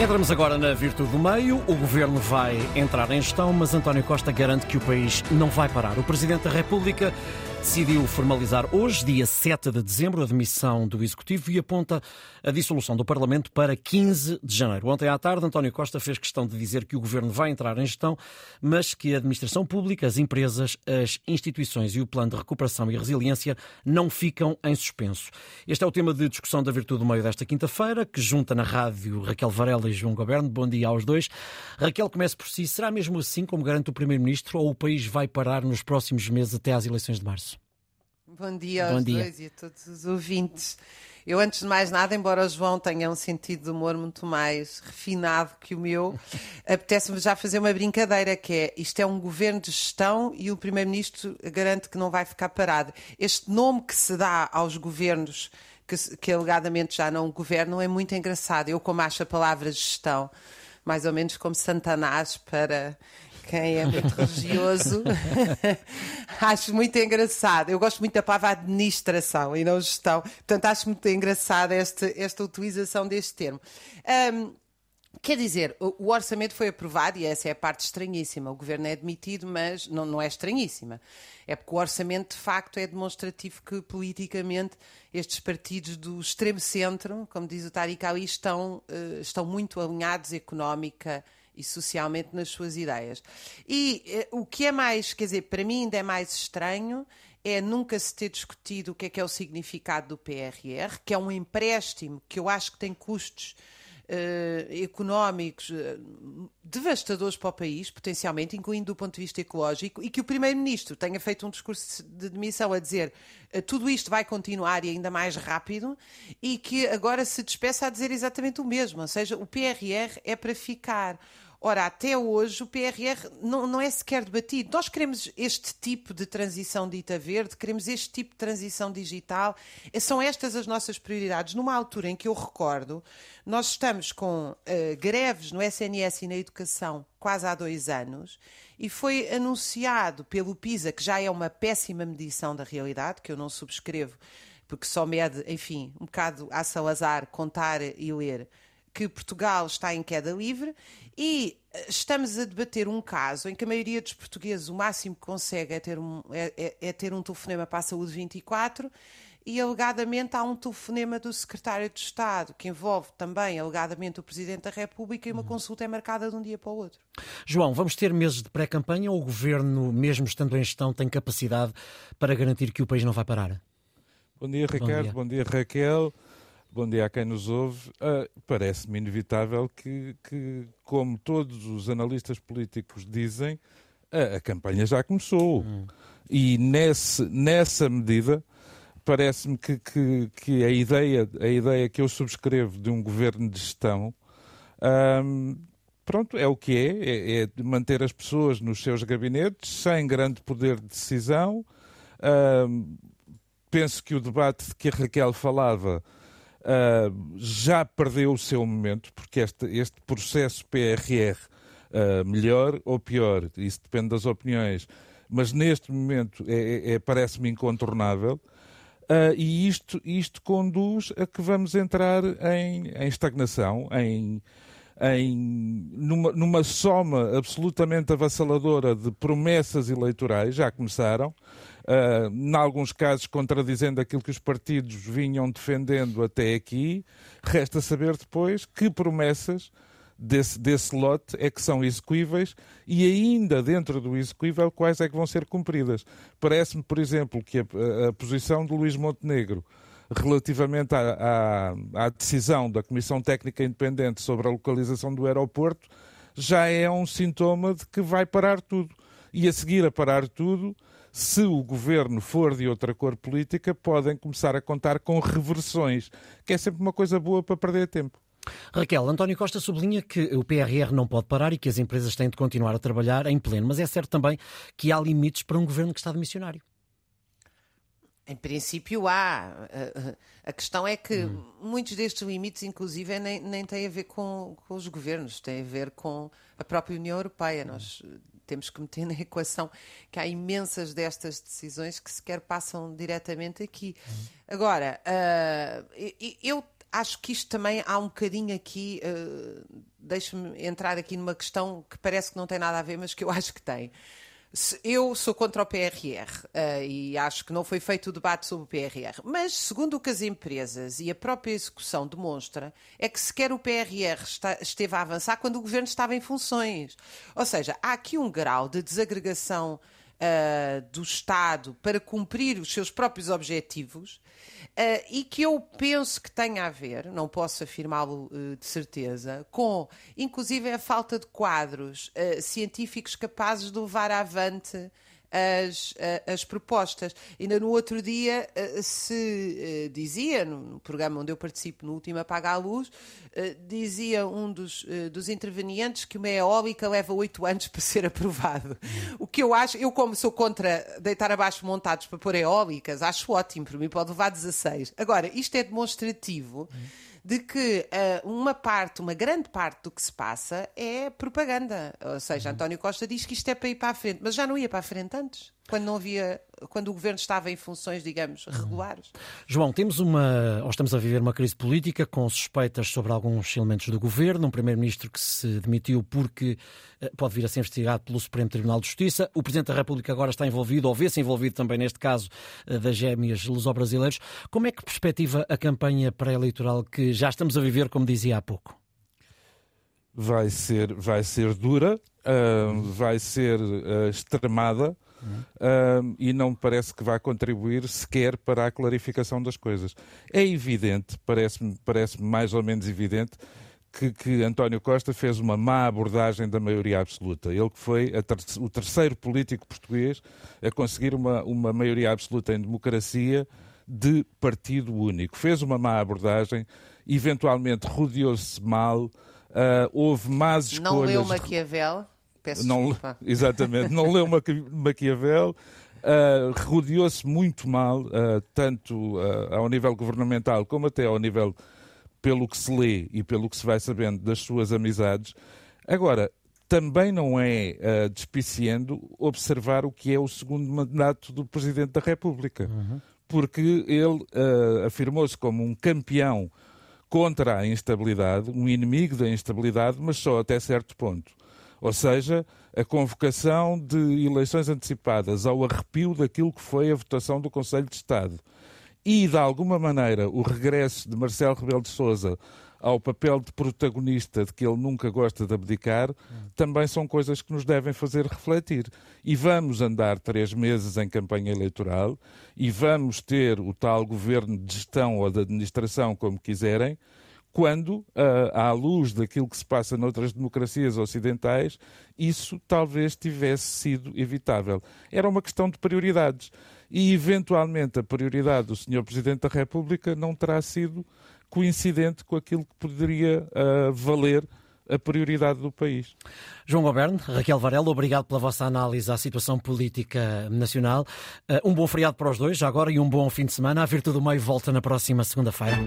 Entramos agora na virtude do meio. O governo vai entrar em gestão, mas António Costa garante que o país não vai parar. O Presidente da República decidiu formalizar hoje, dia 7 de dezembro, a demissão do Executivo e aponta a dissolução do Parlamento para 15 de janeiro. Ontem à tarde, António Costa fez questão de dizer que o governo vai entrar em gestão, mas que a administração pública, as empresas, as instituições e o plano de recuperação e resiliência não ficam em suspenso. Este é o tema de discussão da Virtude do Meio desta quinta-feira, que junta na rádio Raquel Varela e João Goberno. Bom dia aos dois. Raquel, comece por si. Será mesmo assim, como garante o Primeiro-Ministro, ou o país vai parar nos próximos meses até às eleições de março? Bom dia aos Bom dia. dois e a todos os ouvintes. Eu, antes de mais nada, embora o João tenha um sentido de humor muito mais refinado que o meu, apetece-me já fazer uma brincadeira, que é, isto é um governo de gestão e o Primeiro-Ministro garante que não vai ficar parado. Este nome que se dá aos governos que, que alegadamente já não governam é muito engraçado. Eu, como acho a palavra gestão, mais ou menos como Santanás para quem é muito religioso, acho muito engraçado. Eu gosto muito da palavra administração e não gestão. Portanto, acho muito engraçada esta, esta utilização deste termo. Um, Quer dizer, o orçamento foi aprovado e essa é a parte estranhíssima. O governo é admitido, mas não, não é estranhíssima. É porque o orçamento, de facto, é demonstrativo que politicamente estes partidos do extremo centro, como diz o Tariq Ali, estão, uh, estão muito alinhados económica e socialmente nas suas ideias. E eh, o que é mais, quer dizer, para mim ainda é mais estranho é nunca se ter discutido o que é que é o significado do PRR, que é um empréstimo que eu acho que tem custos uh, económicos uh, devastadores para o país, potencialmente, incluindo do ponto de vista ecológico, e que o Primeiro-Ministro tenha feito um discurso de demissão a dizer uh, tudo isto vai continuar e ainda mais rápido, e que agora se despeça a dizer exatamente o mesmo, ou seja, o PRR é para ficar. Ora, até hoje o PRR não, não, é sequer debatido. Nós queremos este tipo de transição dita verde, queremos este tipo de transição digital. São estas as nossas prioridades. Numa altura em que eu recordo, nós estamos com uh, greves no SNS e na educação quase há dois anos e foi anunciado pelo PISA, que já é uma péssima medição da realidade, que eu não subscrevo, porque só mede, enfim, um bocado a Salazar contar e ler que Portugal está em queda livre e eh, estamos a debater um caso em que a maioria dos portugueses o máximo que consegue é ter um, é, é, é ter um telefonema para a Saúde 24 e alegadamente há um telefonema do secretário de Estado que envolve também alegadamente o Presidente da República e uma uhum. consulta é marcada de um dia para o outro. João, vamos ter meses de pré-campanha ou o Governo, mesmo estando em gestão, tem capacidade para garantir que o país não vai parar? Bom dia, Ricardo. Bom dia, Bom dia Raquel. Bom dia a quem nos ouve. Uh, Parece-me inevitável que, que, como todos os analistas políticos dizem, a, a campanha já começou. Hum. E nesse, nessa medida, parece-me que, que, que, a, ideia, a ideia que eu subscrevo de um governo de gestão. Um, pronto, é o que é, é, é, manter as pessoas nos seus gabinetes sem grande poder de decisão. Um, penso que o debate de que a Raquel falava uh, já perdeu o seu momento, porque este, este processo PRR, uh, ah, melhor ou pior, isso depende das opiniões, mas neste momento é, é, é parece-me incontornável. Uh, e isto, isto conduz a que vamos entrar em, em estagnação, em, em, numa, numa soma absolutamente avassaladora de promessas eleitorais, já começaram, uh, em alguns casos contradizendo aquilo que os partidos vinham defendendo até aqui. Resta saber depois que promessas desse, desse lote é que são execuíveis e ainda dentro do execuível quais é que vão ser cumpridas. Parece-me, por exemplo, que a, a, a posição de Luís Montenegro relativamente à, à, à, decisão da Comissão Técnica Independente sobre a localização do aeroporto já é um sintoma de que vai parar tudo. E a seguir a parar tudo, se o governo for de outra cor política, podem começar a contar com reversões, que é sempre uma coisa boa para perder tempo. Raquel, António Costa sublinha que o PRR não pode parar e que as empresas têm de continuar a trabalhar em pleno, mas é certo também que há limites para um governo que está de missionário. Em princípio há. A questão é que hum. muitos destes limites, inclusive, nem, nem têm a ver com, com, os governos, têm a ver com a própria União Europeia. Hum. Nós temos que meter na equação que há imensas destas decisões que sequer passam diretamente aqui. Hum. Agora, uh, eu acho que isto também há um bocadinho aqui, uh, deixe-me entrar aqui numa questão que parece que não tem nada a ver, mas que eu acho que tem. Eu sou contra o PRR uh, e acho que não foi feito o debate sobre o PRR. Mas, segundo o que as empresas e a própria execução demonstra, é que sequer o PRR está, esteve a avançar quando o governo estava em funções. Ou seja, há aqui um grau de desagregação uh, do Estado para cumprir os seus próprios objetivos uh, e que eu penso que tenha a ver, não posso afirmá-lo uh, de certeza, com inclusive a falta de quadros científicos capazes de levar avante as, as propostas. Ainda no outro dia eh, se eh, dizia, no programa onde eu participo, no último Apaga a Luz, eh, dizia um dos, dos intervenientes que uma eólica leva oito anos para ser aprovado. O que eu acho, eu como sou contra deitar abaixo montados para pôr eólicas, acho ótimo, para mim pode levar 16. Agora, isto é demonstrativo de que uh, uma parte, uma grande parte do que se passa é propaganda. Ou seja, uhum. António Costa diz que isto é para ir para a frente, mas já não ia para a frente antes quando não havia, quando o governo estava em funções, digamos, regulares. João, temos uma, ou estamos a viver uma crise política com suspeitas sobre alguns elementos do governo, um primeiro-ministro que se demitiu porque eh, pode vir a ser investigado pelo Supremo Tribunal de Justiça, o presidente da República agora está envolvido, ou vê-se envolvido também neste caso eh, das gêmeas luso-brasileiros. Como é que perspectiva a campanha pré-eleitoral que já estamos a viver, como dizia há pouco? Vai ser, vai ser dura, uh, vai ser uh, extremada uhum. e não me parece que vai contribuir sequer para a clarificação das coisas. É evidente, parece-me parece mais ou menos evidente, que, que, António Costa fez uma má abordagem da maioria absoluta. Ele que foi ter o terceiro político português a conseguir uma, uma maioria absoluta em democracia de partido único. Fez uma má abordagem, eventualmente rodeou-se mal, uh, houve más escolhas. Não leu Maquiavel? Peço não, desculpa. Exatamente, não leu Maquiavel. Uh, rodeou-se muito mal, uh, tanto uh, ao nível governamental como até ao nível pelo que se lê e pelo que se vai sabendo das suas amizades. Agora, também não é uh, despiciando observar o que é o segundo mandato do Presidente da República, uhum. porque ele afirmou-se como um campeão contra a instabilidade, um inimigo da instabilidade, mas só até certo ponto. Ou seja, a convocação de eleições antecipadas ao arrepio daquilo que foi a votação do Conselho de Estado e, de alguma maneira, o regresso de Marcelo Rebelo de Sousa ao papel de protagonista de que ele nunca gosta de abdicar, também são coisas que nos devem fazer refletir. E vamos andar três meses em campanha eleitoral e vamos ter o tal governo de gestão ou de administração, como quiserem, quando, à luz daquilo que se passa noutras democracias ocidentais, isso talvez tivesse sido evitável. Era uma questão de prioridades. E, eventualmente, a prioridade do Sr. Presidente da República não terá sido coincidente com aquilo que poderia uh, valer a prioridade do país. João Goberno, Raquel Varela, obrigado pela vossa análise à situação política nacional. Uh, um bom feriado para os dois, já agora, e um bom fim de semana. A Virtude do Meio volta na próxima segunda-feira.